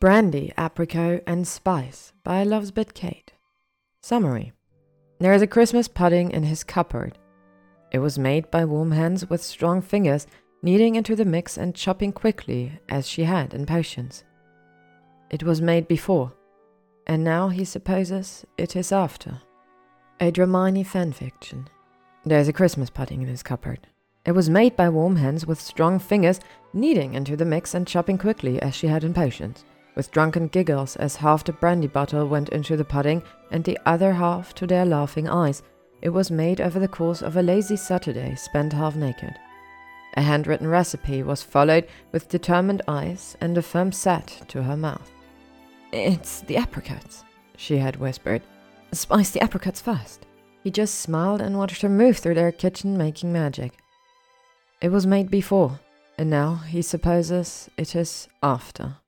Brandy, Apricot, and Spice by Love's Bit Kate. Summary There is a Christmas pudding in his cupboard. It was made by warm hands with strong fingers, kneading into the mix and chopping quickly as she had in potions. It was made before, and now he supposes it is after. A Dramione fanfiction. There is a Christmas pudding in his cupboard. It was made by warm hands with strong fingers, kneading into the mix and chopping quickly as she had in potions, with drunken giggles as half the brandy bottle went into the pudding and the other half to their laughing eyes. It was made over the course of a lazy Saturday spent half naked. A handwritten recipe was followed with determined eyes and a firm set to her mouth. It's the apricots, she had whispered. Spice the apricots first. He just smiled and watched her move through their kitchen making magic. It was made before, and now he supposes it is after.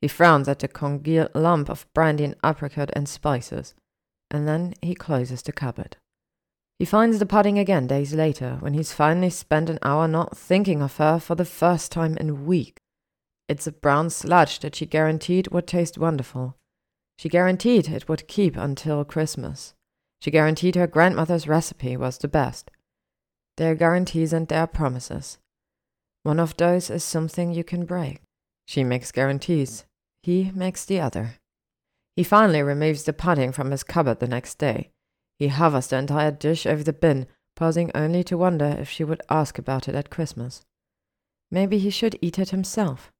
He frowns at the congealed lump of brandy and apricot and spices, and then he closes the cupboard. He finds the pudding again days later, when he's finally spent an hour not thinking of her for the first time in weeks. It's a brown sludge that she guaranteed would taste wonderful. She guaranteed it would keep until Christmas. She guaranteed her grandmother's recipe was the best. There are guarantees and there are promises. One of those is something you can break. She makes guarantees. He makes the other. He finally removes the pudding from his cupboard the next day. He hovers the entire dish over the bin, pausing only to wonder if she would ask about it at Christmas. Maybe he should eat it himself.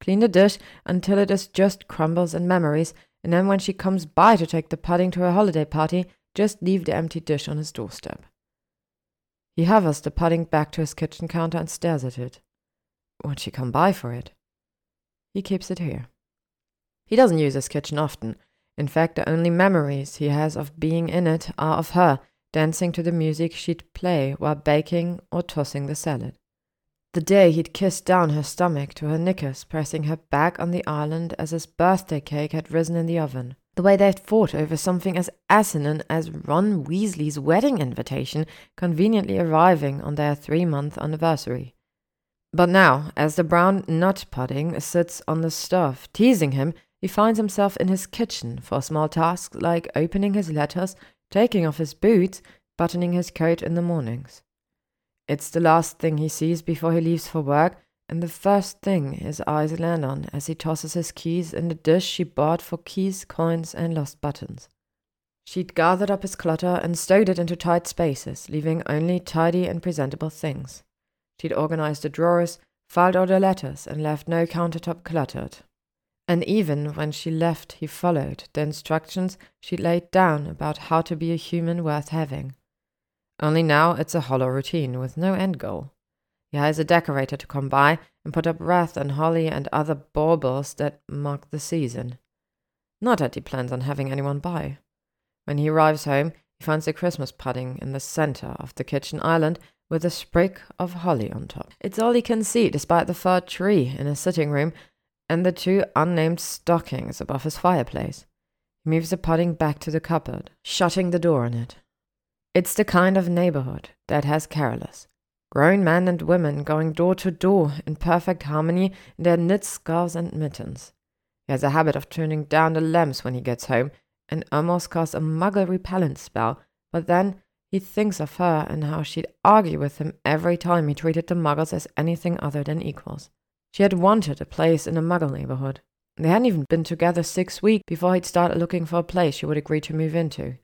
Clean the dish until it is just crumbles and memories, and then when she comes by to take the pudding to her holiday party, just leave the empty dish on his doorstep. He hovers the pudding back to his kitchen counter and stares at it. Would she come by for it? He keeps it here. He doesn't use his kitchen often. In fact, the only memories he has of being in it are of her dancing to the music she'd play while baking or tossing the salad. The day he'd kissed down her stomach to her knickers, pressing her back on the island as his birthday cake had risen in the oven. The way they'd fought over something as asinine as Ron Weasley's wedding invitation conveniently arriving on their three month anniversary. But now, as the brown nut pudding sits on the stove, teasing him, he finds himself in his kitchen for small tasks like opening his letters, taking off his boots, buttoning his coat in the mornings. It's the last thing he sees before he leaves for work, and the first thing his eyes land on as he tosses his keys in the dish she bought for keys, coins, and lost buttons. She'd gathered up his clutter and stowed it into tight spaces, leaving only tidy and presentable things. She'd organized the drawers, filed all the letters, and left no countertop cluttered. And even when she left, he followed the instructions she'd laid down about how to be a human worth having. Only now it's a hollow routine with no end goal. He hires a decorator to come by and put up wreath and holly and other baubles that mark the season. Not that he plans on having anyone by. When he arrives home, he finds a Christmas pudding in the center of the kitchen island with a sprig of holly on top. It's all he can see despite the fir tree in his sitting room and the two unnamed stockings above his fireplace. He moves the pudding back to the cupboard, shutting the door on it. It's the kind of neighborhood that has carolers. Grown men and women going door to door in perfect harmony in their knit scarves and mittens. He has a habit of turning down the lamps when he gets home and almost casts a muggle repellent spell, but then he thinks of her and how she'd argue with him every time he treated the muggles as anything other than equals. She had wanted a place in a muggle neighborhood. They hadn't even been together six weeks before he'd started looking for a place she would agree to move into.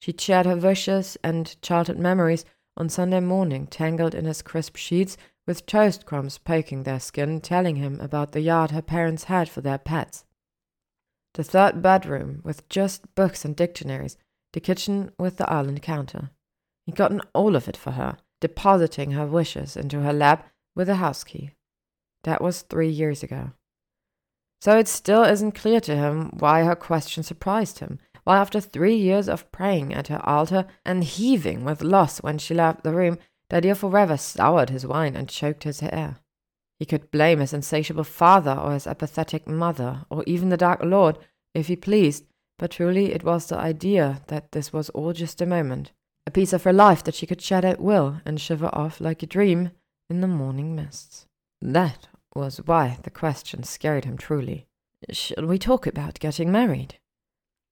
She'd shared her wishes and childhood memories on Sunday morning, tangled in his crisp sheets, with toast crumbs poking their skin, telling him about the yard her parents had for their pets. The third bedroom, with just books and dictionaries, the kitchen with the island counter. He'd gotten all of it for her, depositing her wishes into her lap with a house key. That was three years ago. So it still isn't clear to him why her question surprised him, why after three years of praying at her altar and heaving with loss when she left the room, the forever soured his wine and choked his hair. He could blame his insatiable father or his apathetic mother, or even the Dark Lord, if he pleased, but truly it was the idea that this was all just a moment, a piece of her life that she could shed at will and shiver off like a dream in the morning mists. That was why the question scared him truly. Shall we talk about getting married?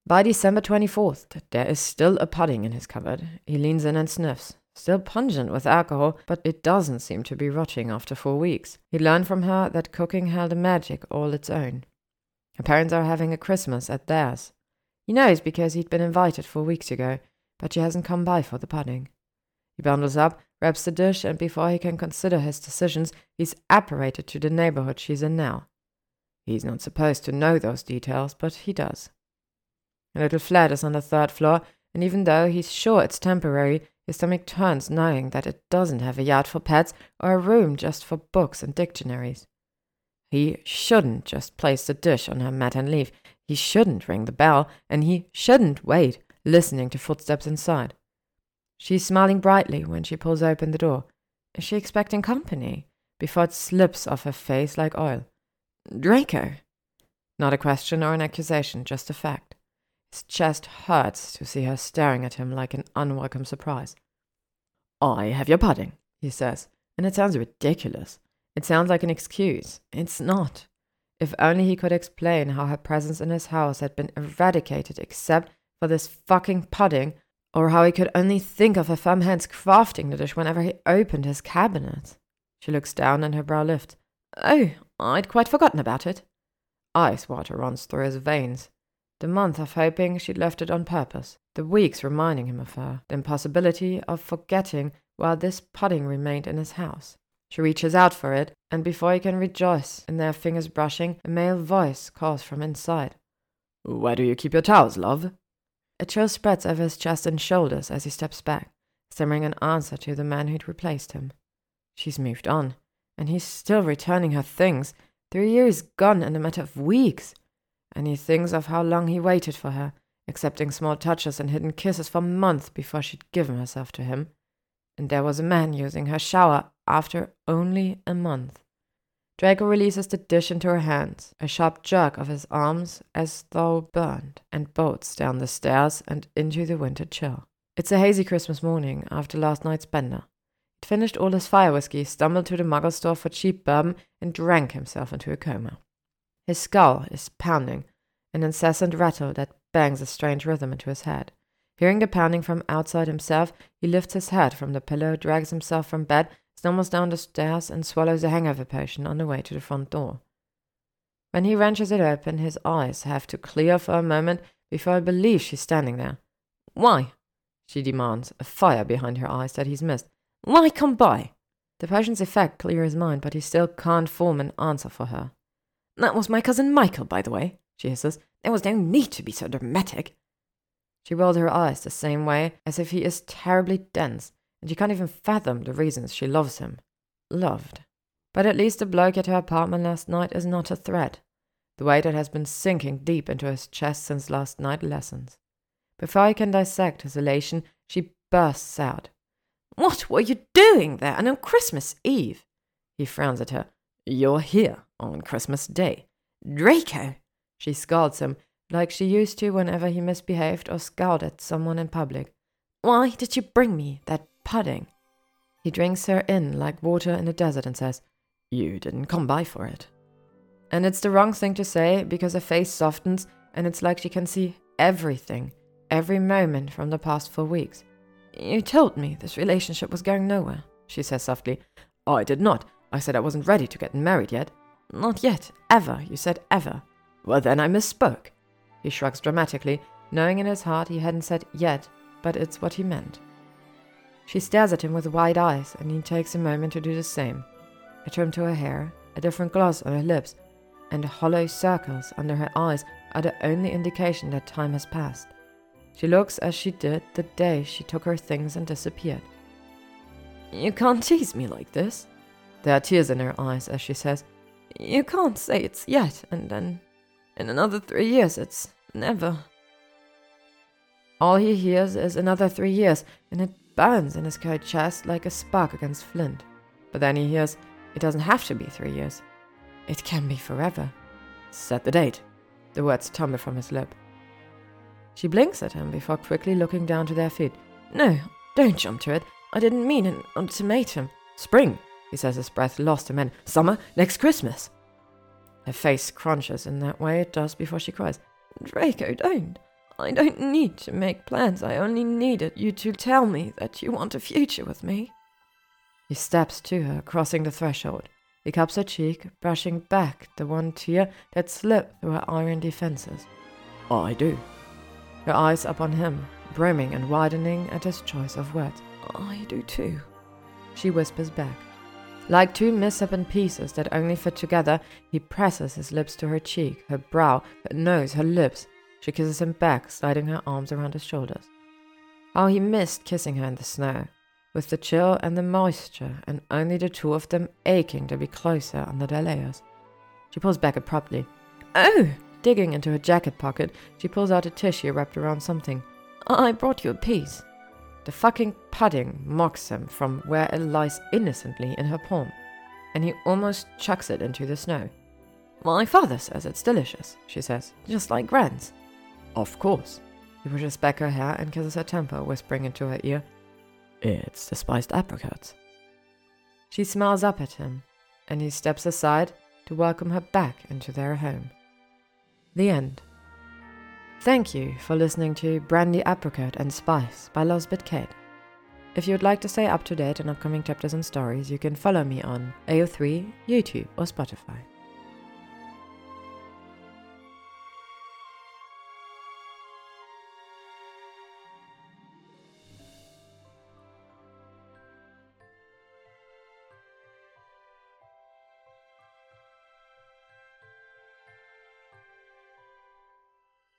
By December 24th, there is still a pudding in his cupboard. He leans in and sniffs. Still pungent with alcohol, but it doesn't seem to be rotting after four weeks. He learned from her that cooking held a magic all its own. Her parents are having a Christmas at theirs. He knows because he'd been invited four weeks ago, but she hasn't come by for the pudding. He bundles up, grabs the dish, and before he can consider his decisions, he's apparated to the neighborhood she's in now. He's not supposed to know those details, but he does. A little flat is on the third floor, and even though he's sure it's temporary, his stomach turns knowing that it doesn't have a yard for pets or a room just for books and dictionaries. He shouldn't just place the dish on her mat and leave. He shouldn't ring the bell, and he shouldn't wait, listening to footsteps inside. She's smiling brightly when she pulls open the door. Is she expecting company? Before it slips off her face like oil. Draco! Not a question or an accusation, just a fact. His chest hurts to see her staring at him like an unwelcome surprise. I have your pudding, he says, and it sounds ridiculous. It sounds like an excuse. It's not. If only he could explain how her presence in his house had been eradicated except for this fucking pudding, or how he could only think of her firm hands crafting the dish whenever he opened his cabinet. She looks down and her brow lifts. Oh, I'd quite forgotten about it. Ice water runs through his veins. The month of hoping she'd left it on purpose, the weeks reminding him of her, the impossibility of forgetting while this pudding remained in his house. She reaches out for it, and before he can rejoice in their fingers brushing, a male voice calls from inside. Where do you keep your towels, love? A chill spreads over his chest and shoulders as he steps back, stammering an answer to the man who'd replaced him. She's moved on, and he's still returning her things. Three years gone in a matter of weeks. And he thinks of how long he waited for her, accepting small touches and hidden kisses for months before she'd given herself to him and there was a man using her shower after only a month. Draco releases the dish into her hands, a sharp jerk of his arms as though burned, and bolts down the stairs and into the winter chill. It's a hazy Christmas morning after last night's bender. He'd finished all his fire whiskey, stumbled to the muggle store for cheap bourbon, and drank himself into a coma. His skull is pounding, an incessant rattle that bangs a strange rhythm into his head. Hearing the pounding from outside himself, he lifts his head from the pillow, drags himself from bed, stumbles down the stairs, and swallows a hangover potion on the way to the front door. When he wrenches it open, his eyes have to clear for a moment before he believes she's standing there. Why? she demands, a fire behind her eyes that he's missed. Why come by? The potion's effect clears his mind, but he still can't form an answer for her. That was my cousin Michael, by the way, she hisses. There was no need to be so dramatic. She rolled her eyes the same way, as if he is terribly dense, and she can't even fathom the reasons she loves him. Loved. But at least the bloke at her apartment last night is not a threat. The weight that has been sinking deep into his chest since last night lessens. Before he can dissect his elation, she bursts out. What were you doing there and on Christmas Eve? He frowns at her. You're here on Christmas Day. Draco! She scolds him, like she used to whenever he misbehaved or scowled at someone in public. Why did you bring me that pudding? He drinks her in like water in a desert and says, You didn't come by for it. And it's the wrong thing to say because her face softens and it's like she can see everything, every moment from the past four weeks. You told me this relationship was going nowhere, she says softly. I did not. I said I wasn't ready to get married yet. Not yet. Ever. You said ever. Well, then I misspoke. He shrugs dramatically, knowing in his heart he hadn't said yet, but it's what he meant. She stares at him with wide eyes, and he takes a moment to do the same. A trim to her hair, a different gloss on her lips, and hollow circles under her eyes are the only indication that time has passed. She looks as she did the day she took her things and disappeared. You can't tease me like this. There are tears in her eyes as she says, You can't say it's yet, and then in another three years, it's never. All he hears is another three years, and it burns in his cold chest like a spark against flint. But then he hears it doesn't have to be three years. It can be forever. Set the date. The words tumble from his lip. She blinks at him before quickly looking down to their feet. No, don't jump to it. I didn't mean an ultimatum. Spring, he says, his breath lost him, and summer next Christmas. Her face crunches in that way it does before she cries. Draco, don't. I don't need to make plans. I only needed you to tell me that you want a future with me. He steps to her, crossing the threshold. He cups her cheek, brushing back the one tear that slipped through her iron defenses. I do. Her eyes upon him, brimming and widening at his choice of words. I do too. She whispers back. Like two misshapen pieces that only fit together, he presses his lips to her cheek, her brow, her nose, her lips. She kisses him back, sliding her arms around his shoulders. How he missed kissing her in the snow, with the chill and the moisture, and only the two of them aching to be closer under their layers. She pulls back abruptly. Oh! Digging into her jacket pocket, she pulls out a tissue wrapped around something. I brought you a piece. The fucking pudding mocks him from where it lies innocently in her palm, and he almost chucks it into the snow. My father says it's delicious, she says, just like Gran's. Of course. He pushes back her hair and kisses her temple, whispering into her ear, It's the spiced apricots. She smiles up at him, and he steps aside to welcome her back into their home. The end. Thank you for listening to Brandy Apricot and Spice by Losbit Kate. If you'd like to stay up to date on upcoming chapters and stories, you can follow me on AO3, YouTube, or Spotify.